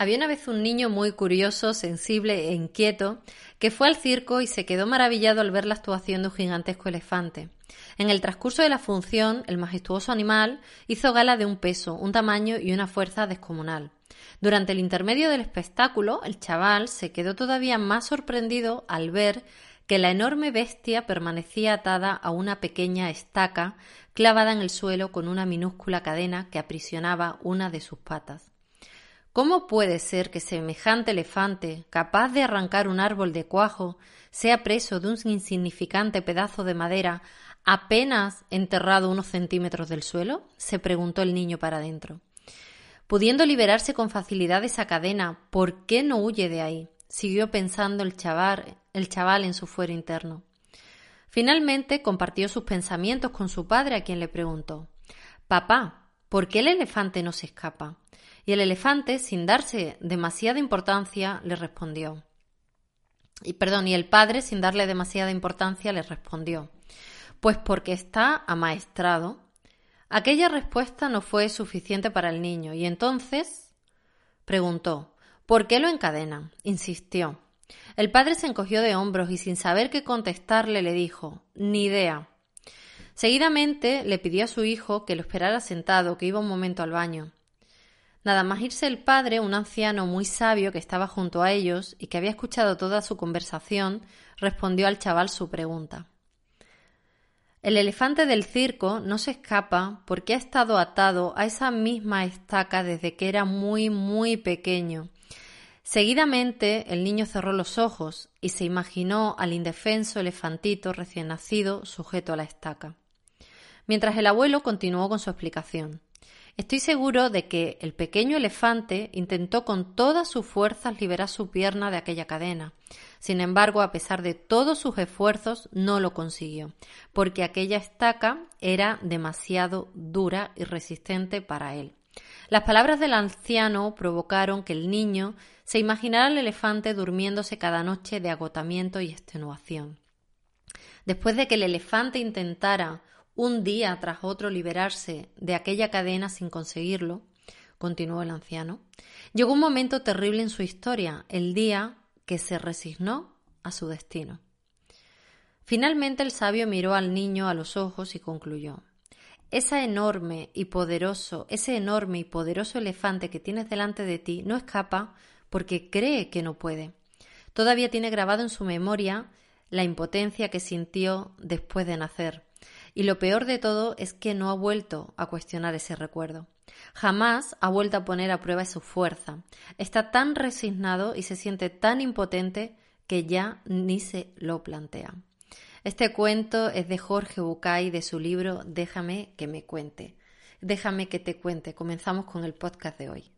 Había una vez un niño muy curioso, sensible e inquieto que fue al circo y se quedó maravillado al ver la actuación de un gigantesco elefante. En el transcurso de la función, el majestuoso animal hizo gala de un peso, un tamaño y una fuerza descomunal. Durante el intermedio del espectáculo, el chaval se quedó todavía más sorprendido al ver que la enorme bestia permanecía atada a una pequeña estaca clavada en el suelo con una minúscula cadena que aprisionaba una de sus patas. ¿Cómo puede ser que semejante elefante, capaz de arrancar un árbol de cuajo, sea preso de un insignificante pedazo de madera apenas enterrado unos centímetros del suelo? se preguntó el niño para adentro. Pudiendo liberarse con facilidad de esa cadena, ¿por qué no huye de ahí? siguió pensando el chaval, el chaval en su fuero interno. Finalmente compartió sus pensamientos con su padre, a quien le preguntó Papá, ¿por qué el elefante no se escapa? Y el elefante, sin darse demasiada importancia, le respondió. Y perdón, y el padre, sin darle demasiada importancia, le respondió. Pues porque está amaestrado. Aquella respuesta no fue suficiente para el niño, y entonces preguntó ¿Por qué lo encadenan? insistió. El padre se encogió de hombros y sin saber qué contestarle le dijo Ni idea. Seguidamente le pidió a su hijo que lo esperara sentado, que iba un momento al baño. Nada más irse el padre, un anciano muy sabio que estaba junto a ellos y que había escuchado toda su conversación, respondió al chaval su pregunta. El elefante del circo no se escapa porque ha estado atado a esa misma estaca desde que era muy, muy pequeño. Seguidamente el niño cerró los ojos y se imaginó al indefenso elefantito recién nacido sujeto a la estaca. Mientras el abuelo continuó con su explicación. Estoy seguro de que el pequeño elefante intentó con todas sus fuerzas liberar su pierna de aquella cadena. Sin embargo, a pesar de todos sus esfuerzos, no lo consiguió, porque aquella estaca era demasiado dura y resistente para él. Las palabras del anciano provocaron que el niño se imaginara al elefante durmiéndose cada noche de agotamiento y extenuación. Después de que el elefante intentara un día tras otro liberarse de aquella cadena sin conseguirlo, continuó el anciano, llegó un momento terrible en su historia, el día que se resignó a su destino. Finalmente el sabio miró al niño a los ojos y concluyó esa enorme y poderoso, ese enorme y poderoso elefante que tienes delante de ti no escapa porque cree que no puede. Todavía tiene grabado en su memoria la impotencia que sintió después de nacer, y lo peor de todo es que no ha vuelto a cuestionar ese recuerdo. Jamás ha vuelto a poner a prueba su fuerza. Está tan resignado y se siente tan impotente que ya ni se lo plantea. Este cuento es de Jorge Bucay de su libro Déjame que me cuente. Déjame que te cuente. Comenzamos con el podcast de hoy.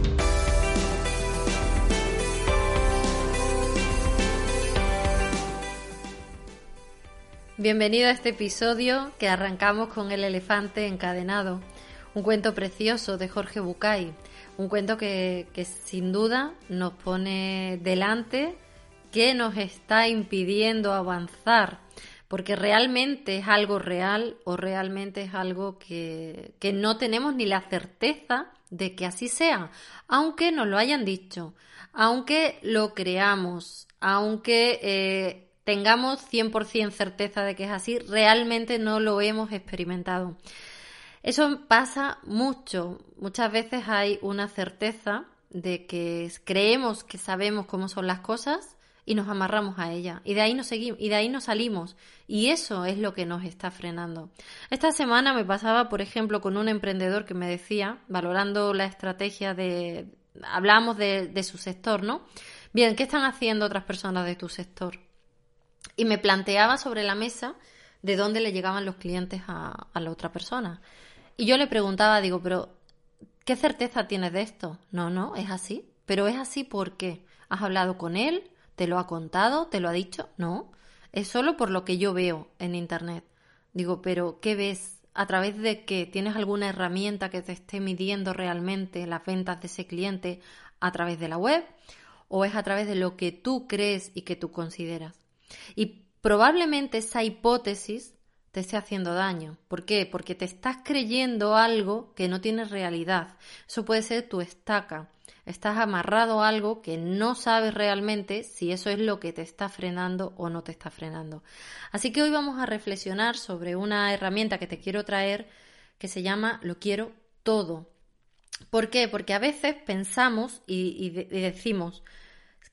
Bienvenido a este episodio que arrancamos con El elefante encadenado, un cuento precioso de Jorge Bucay, un cuento que, sin duda nos pone delante que nos está impidiendo avanzar, porque realmente es algo real o realmente es algo que, que no tenemos ni la certeza de que así sea, aunque nos lo hayan dicho, aunque lo creamos, aunque eh, tengamos 100% certeza de que es así, realmente no lo hemos experimentado. Eso pasa mucho. Muchas veces hay una certeza de que creemos que sabemos cómo son las cosas y nos amarramos a ella y de ahí nos seguimos y de ahí nos salimos y eso es lo que nos está frenando. Esta semana me pasaba, por ejemplo, con un emprendedor que me decía, valorando la estrategia de hablamos de, de su sector, ¿no? Bien, ¿qué están haciendo otras personas de tu sector? Y me planteaba sobre la mesa de dónde le llegaban los clientes a, la otra persona. Y yo le preguntaba, digo, pero ¿qué certeza tienes de esto? No, no, es así. Pero es así porque has hablado con él, te lo ha contado, te lo ha dicho. No, es solo por lo que yo veo en Internet. Digo, pero ¿qué ves? ¿A través de que tienes alguna herramienta que te esté midiendo realmente las ventas de ese cliente a través de la web? ¿O es a través de lo que tú crees y que tú consideras? Y probablemente esa hipótesis te esté haciendo daño. ¿Por qué? Porque te estás creyendo algo que no tiene realidad. Eso puede ser tu estaca. Estás amarrado a algo que no sabes realmente si eso es lo que te está frenando o no te está frenando. Así que hoy vamos a reflexionar sobre una herramienta que te quiero traer que se llama Lo quiero todo. ¿Por qué? Porque a veces pensamos y, decimos,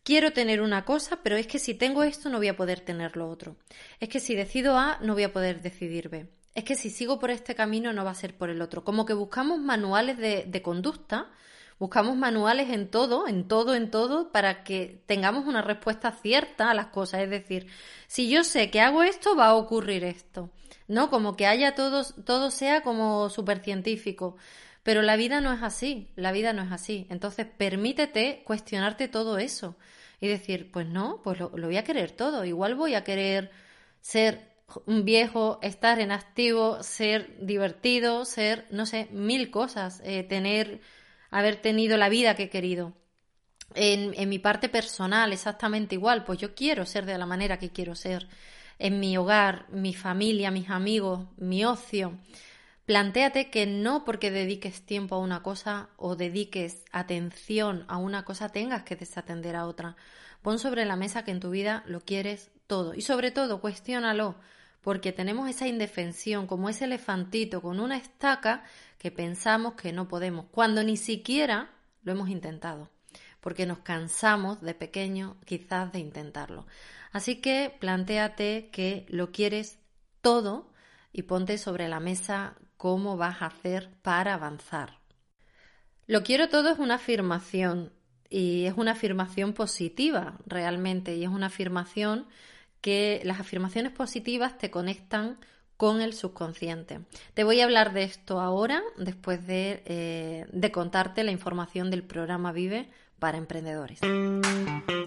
quiero tener una cosa, pero es que si tengo esto no voy a poder tener lo otro. Es que si decido A no voy a poder decidir B. Es que si sigo por este camino no va a ser por el otro. Como que buscamos manuales de, conducta, buscamos manuales en todo, en todo, en todo, para que tengamos una respuesta cierta a las cosas. Es decir, si yo sé que hago esto, va a ocurrir esto. ¿No? Como que haya todo, todo sea como súper científico. Pero la vida no es así, la vida no es así. Entonces, permítete cuestionarte todo eso y decir, pues no, pues lo, voy a querer todo. Igual voy a querer ser un viejo, estar en activo, ser divertido, ser, no sé, mil cosas, eh, tener, haber tenido la vida que he querido. En, en mi parte personal, exactamente igual, pues yo quiero ser de la manera que quiero ser. En mi hogar, mi familia, mis amigos, mi ocio. Plantéate que no porque dediques tiempo a una cosa o dediques atención a una cosa tengas que desatender a otra. Pon sobre la mesa que en tu vida lo quieres todo y sobre todo cuestiónalo porque tenemos esa indefensión como ese elefantito con una estaca que pensamos que no podemos cuando ni siquiera lo hemos intentado porque nos cansamos de pequeño quizás de intentarlo. Así que plantéate que lo quieres todo y ponte sobre la mesa cómo vas a hacer para avanzar. Lo quiero todo es una afirmación y es una afirmación positiva realmente y es una afirmación que las afirmaciones positivas te conectan con el subconsciente. Te voy a hablar de esto ahora, después de, eh, contarte la información del programa Vive para emprendedores.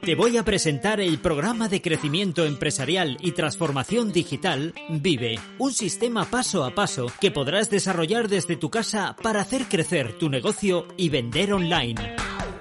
Te voy a presentar el programa de crecimiento empresarial y transformación digital Vive, un sistema paso a paso que podrás desarrollar desde tu casa para hacer crecer tu negocio y vender online.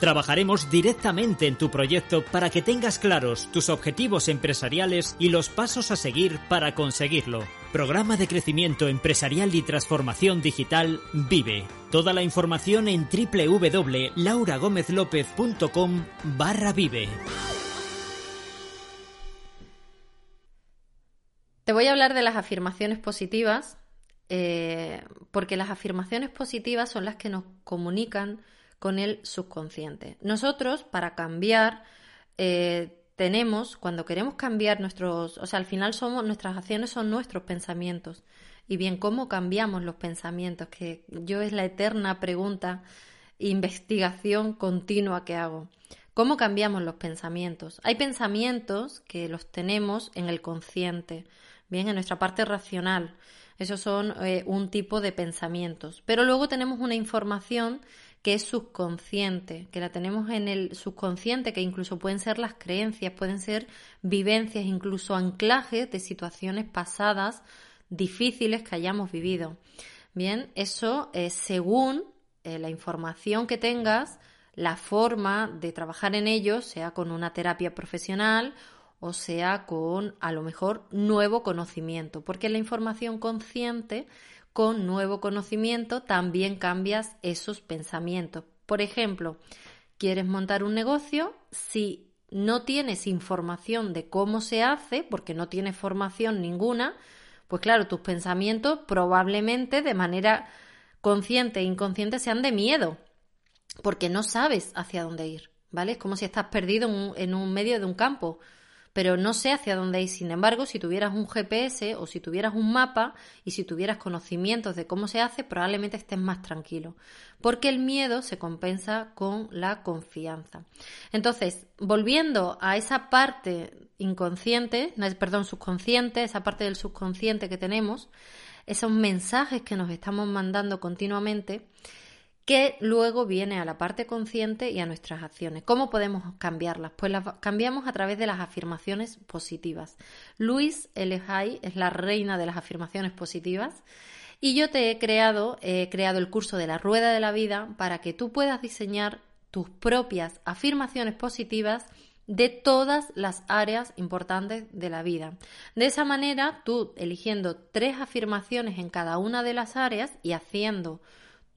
Trabajaremos directamente en tu proyecto para que tengas claros tus objetivos empresariales y los pasos a seguir para conseguirlo. Programa de crecimiento empresarial y transformación digital Vive. Toda la información en www.lauragomezlopez.com barra Vive. Te voy a hablar de las afirmaciones positivas, eh, porque las afirmaciones positivas son las que nos comunican con el subconsciente. Nosotros, para cambiar, eh, tenemos, cuando queremos cambiar nuestros, o sea, al final somos, nuestras acciones son nuestros pensamientos. Y bien, ¿cómo cambiamos los pensamientos? Que yo es la eterna pregunta, investigación continua que hago. ¿Cómo cambiamos los pensamientos? Hay pensamientos que los tenemos en el consciente, bien, en nuestra parte racional. Esos son eh, un tipo de pensamientos. Pero luego tenemos una información que es subconsciente, que la tenemos en el subconsciente, que incluso pueden ser las creencias, pueden ser vivencias, incluso anclajes de situaciones pasadas difíciles que hayamos vivido. Bien, eso es según eh, la información que tengas, la forma de trabajar en ello, sea con una terapia profesional o sea con a lo mejor nuevo conocimiento, porque la información consciente con nuevo conocimiento también cambias esos pensamientos. Por ejemplo, quieres montar un negocio, si no tienes información de cómo se hace, porque no tienes formación ninguna, pues claro, tus pensamientos probablemente de manera consciente e inconsciente sean de miedo, porque no sabes hacia dónde ir, ¿vale? Es como si estás perdido en un, en un medio de un campo. Pero no sé hacia dónde ir. Sin embargo, si tuvieras un GPS o si tuvieras un mapa y si tuvieras conocimientos de cómo se hace, probablemente estés más tranquilo, porque el miedo se compensa con la confianza. Entonces, volviendo a esa parte inconsciente, perdón, subconsciente, esa parte del subconsciente que tenemos, esos mensajes que nos estamos mandando continuamente, que luego viene a la parte consciente y a nuestras acciones. ¿Cómo podemos cambiarlas? Pues las cambiamos a través de las afirmaciones positivas. Luis. Hay es la reina de las afirmaciones positivas y yo te he creado, he creado el curso de la rueda de la vida para que tú puedas diseñar tus propias afirmaciones positivas de todas las áreas importantes de la vida. De esa manera, tú eligiendo tres afirmaciones en cada una de las áreas y haciendo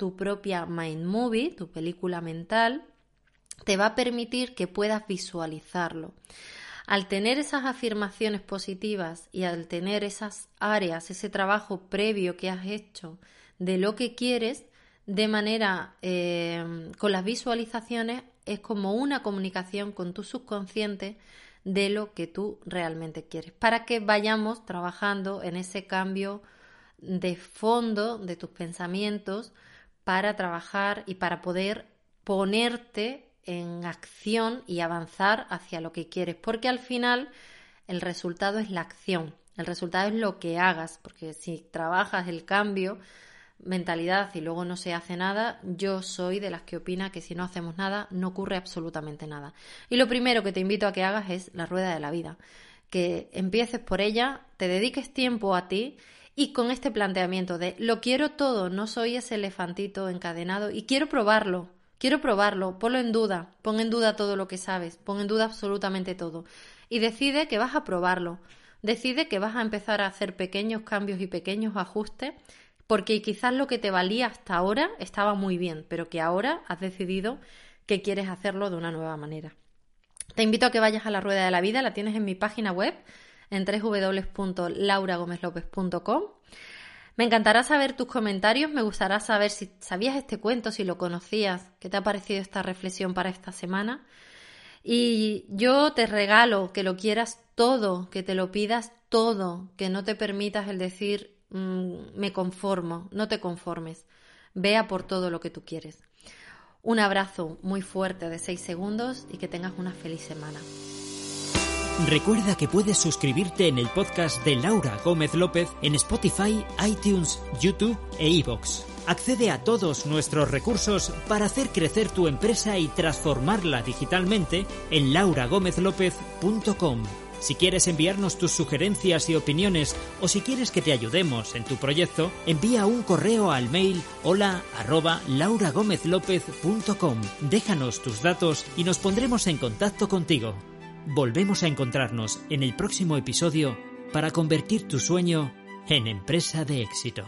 tu propia mind movie, tu película mental, te va a permitir que puedas visualizarlo. Al tener esas afirmaciones positivas y al tener esas áreas, ese trabajo previo que has hecho de lo que quieres, de manera eh, con las visualizaciones es como una comunicación con tu subconsciente de lo que tú realmente quieres, para que vayamos trabajando en ese cambio de fondo de tus pensamientos para trabajar y para poder ponerte en acción y avanzar hacia lo que quieres, porque al final el resultado es la acción, el resultado es lo que hagas, porque si trabajas el cambio, mentalidad y luego no se hace nada, yo soy de las que opina que si no hacemos nada no ocurre absolutamente nada. Y lo primero que te invito a que hagas es la rueda de la vida, que empieces por ella, te dediques tiempo a ti y con este planteamiento de lo quiero todo, no soy ese elefantito encadenado y quiero probarlo, quiero probarlo, ponlo en duda, pon en duda todo lo que sabes, pon en duda absolutamente todo y decide que vas a probarlo, decide que vas a empezar a hacer pequeños cambios y pequeños ajustes porque quizás lo que te valía hasta ahora estaba muy bien, pero que ahora has decidido que quieres hacerlo de una nueva manera. Te invito a que vayas a la rueda de la vida, la tienes en mi página web en www.lauragomezlopez.com. Me encantará saber tus comentarios, me gustará saber si sabías este cuento, si lo conocías, qué te ha parecido esta reflexión para esta semana. Y yo te regalo que lo quieras todo, que te lo pidas todo, que no te permitas el decir mm, me conformo, no te conformes, vea por todo lo que tú quieres. Un abrazo muy fuerte de 6 segundos y que tengas una feliz semana. Recuerda que puedes suscribirte en el podcast de Laura Gómez López en Spotify, iTunes, YouTube e iVoox. Accede a todos nuestros recursos para hacer crecer tu empresa y transformarla digitalmente en lauragomezlopez.com. Si quieres enviarnos tus sugerencias y opiniones o si quieres que te ayudemos en tu proyecto, envía un correo al mail hola arroba lauragomezlopez.com. Déjanos tus datos y nos pondremos en contacto contigo. Volvemos a encontrarnos en el próximo episodio para convertir tu sueño en empresa de éxito.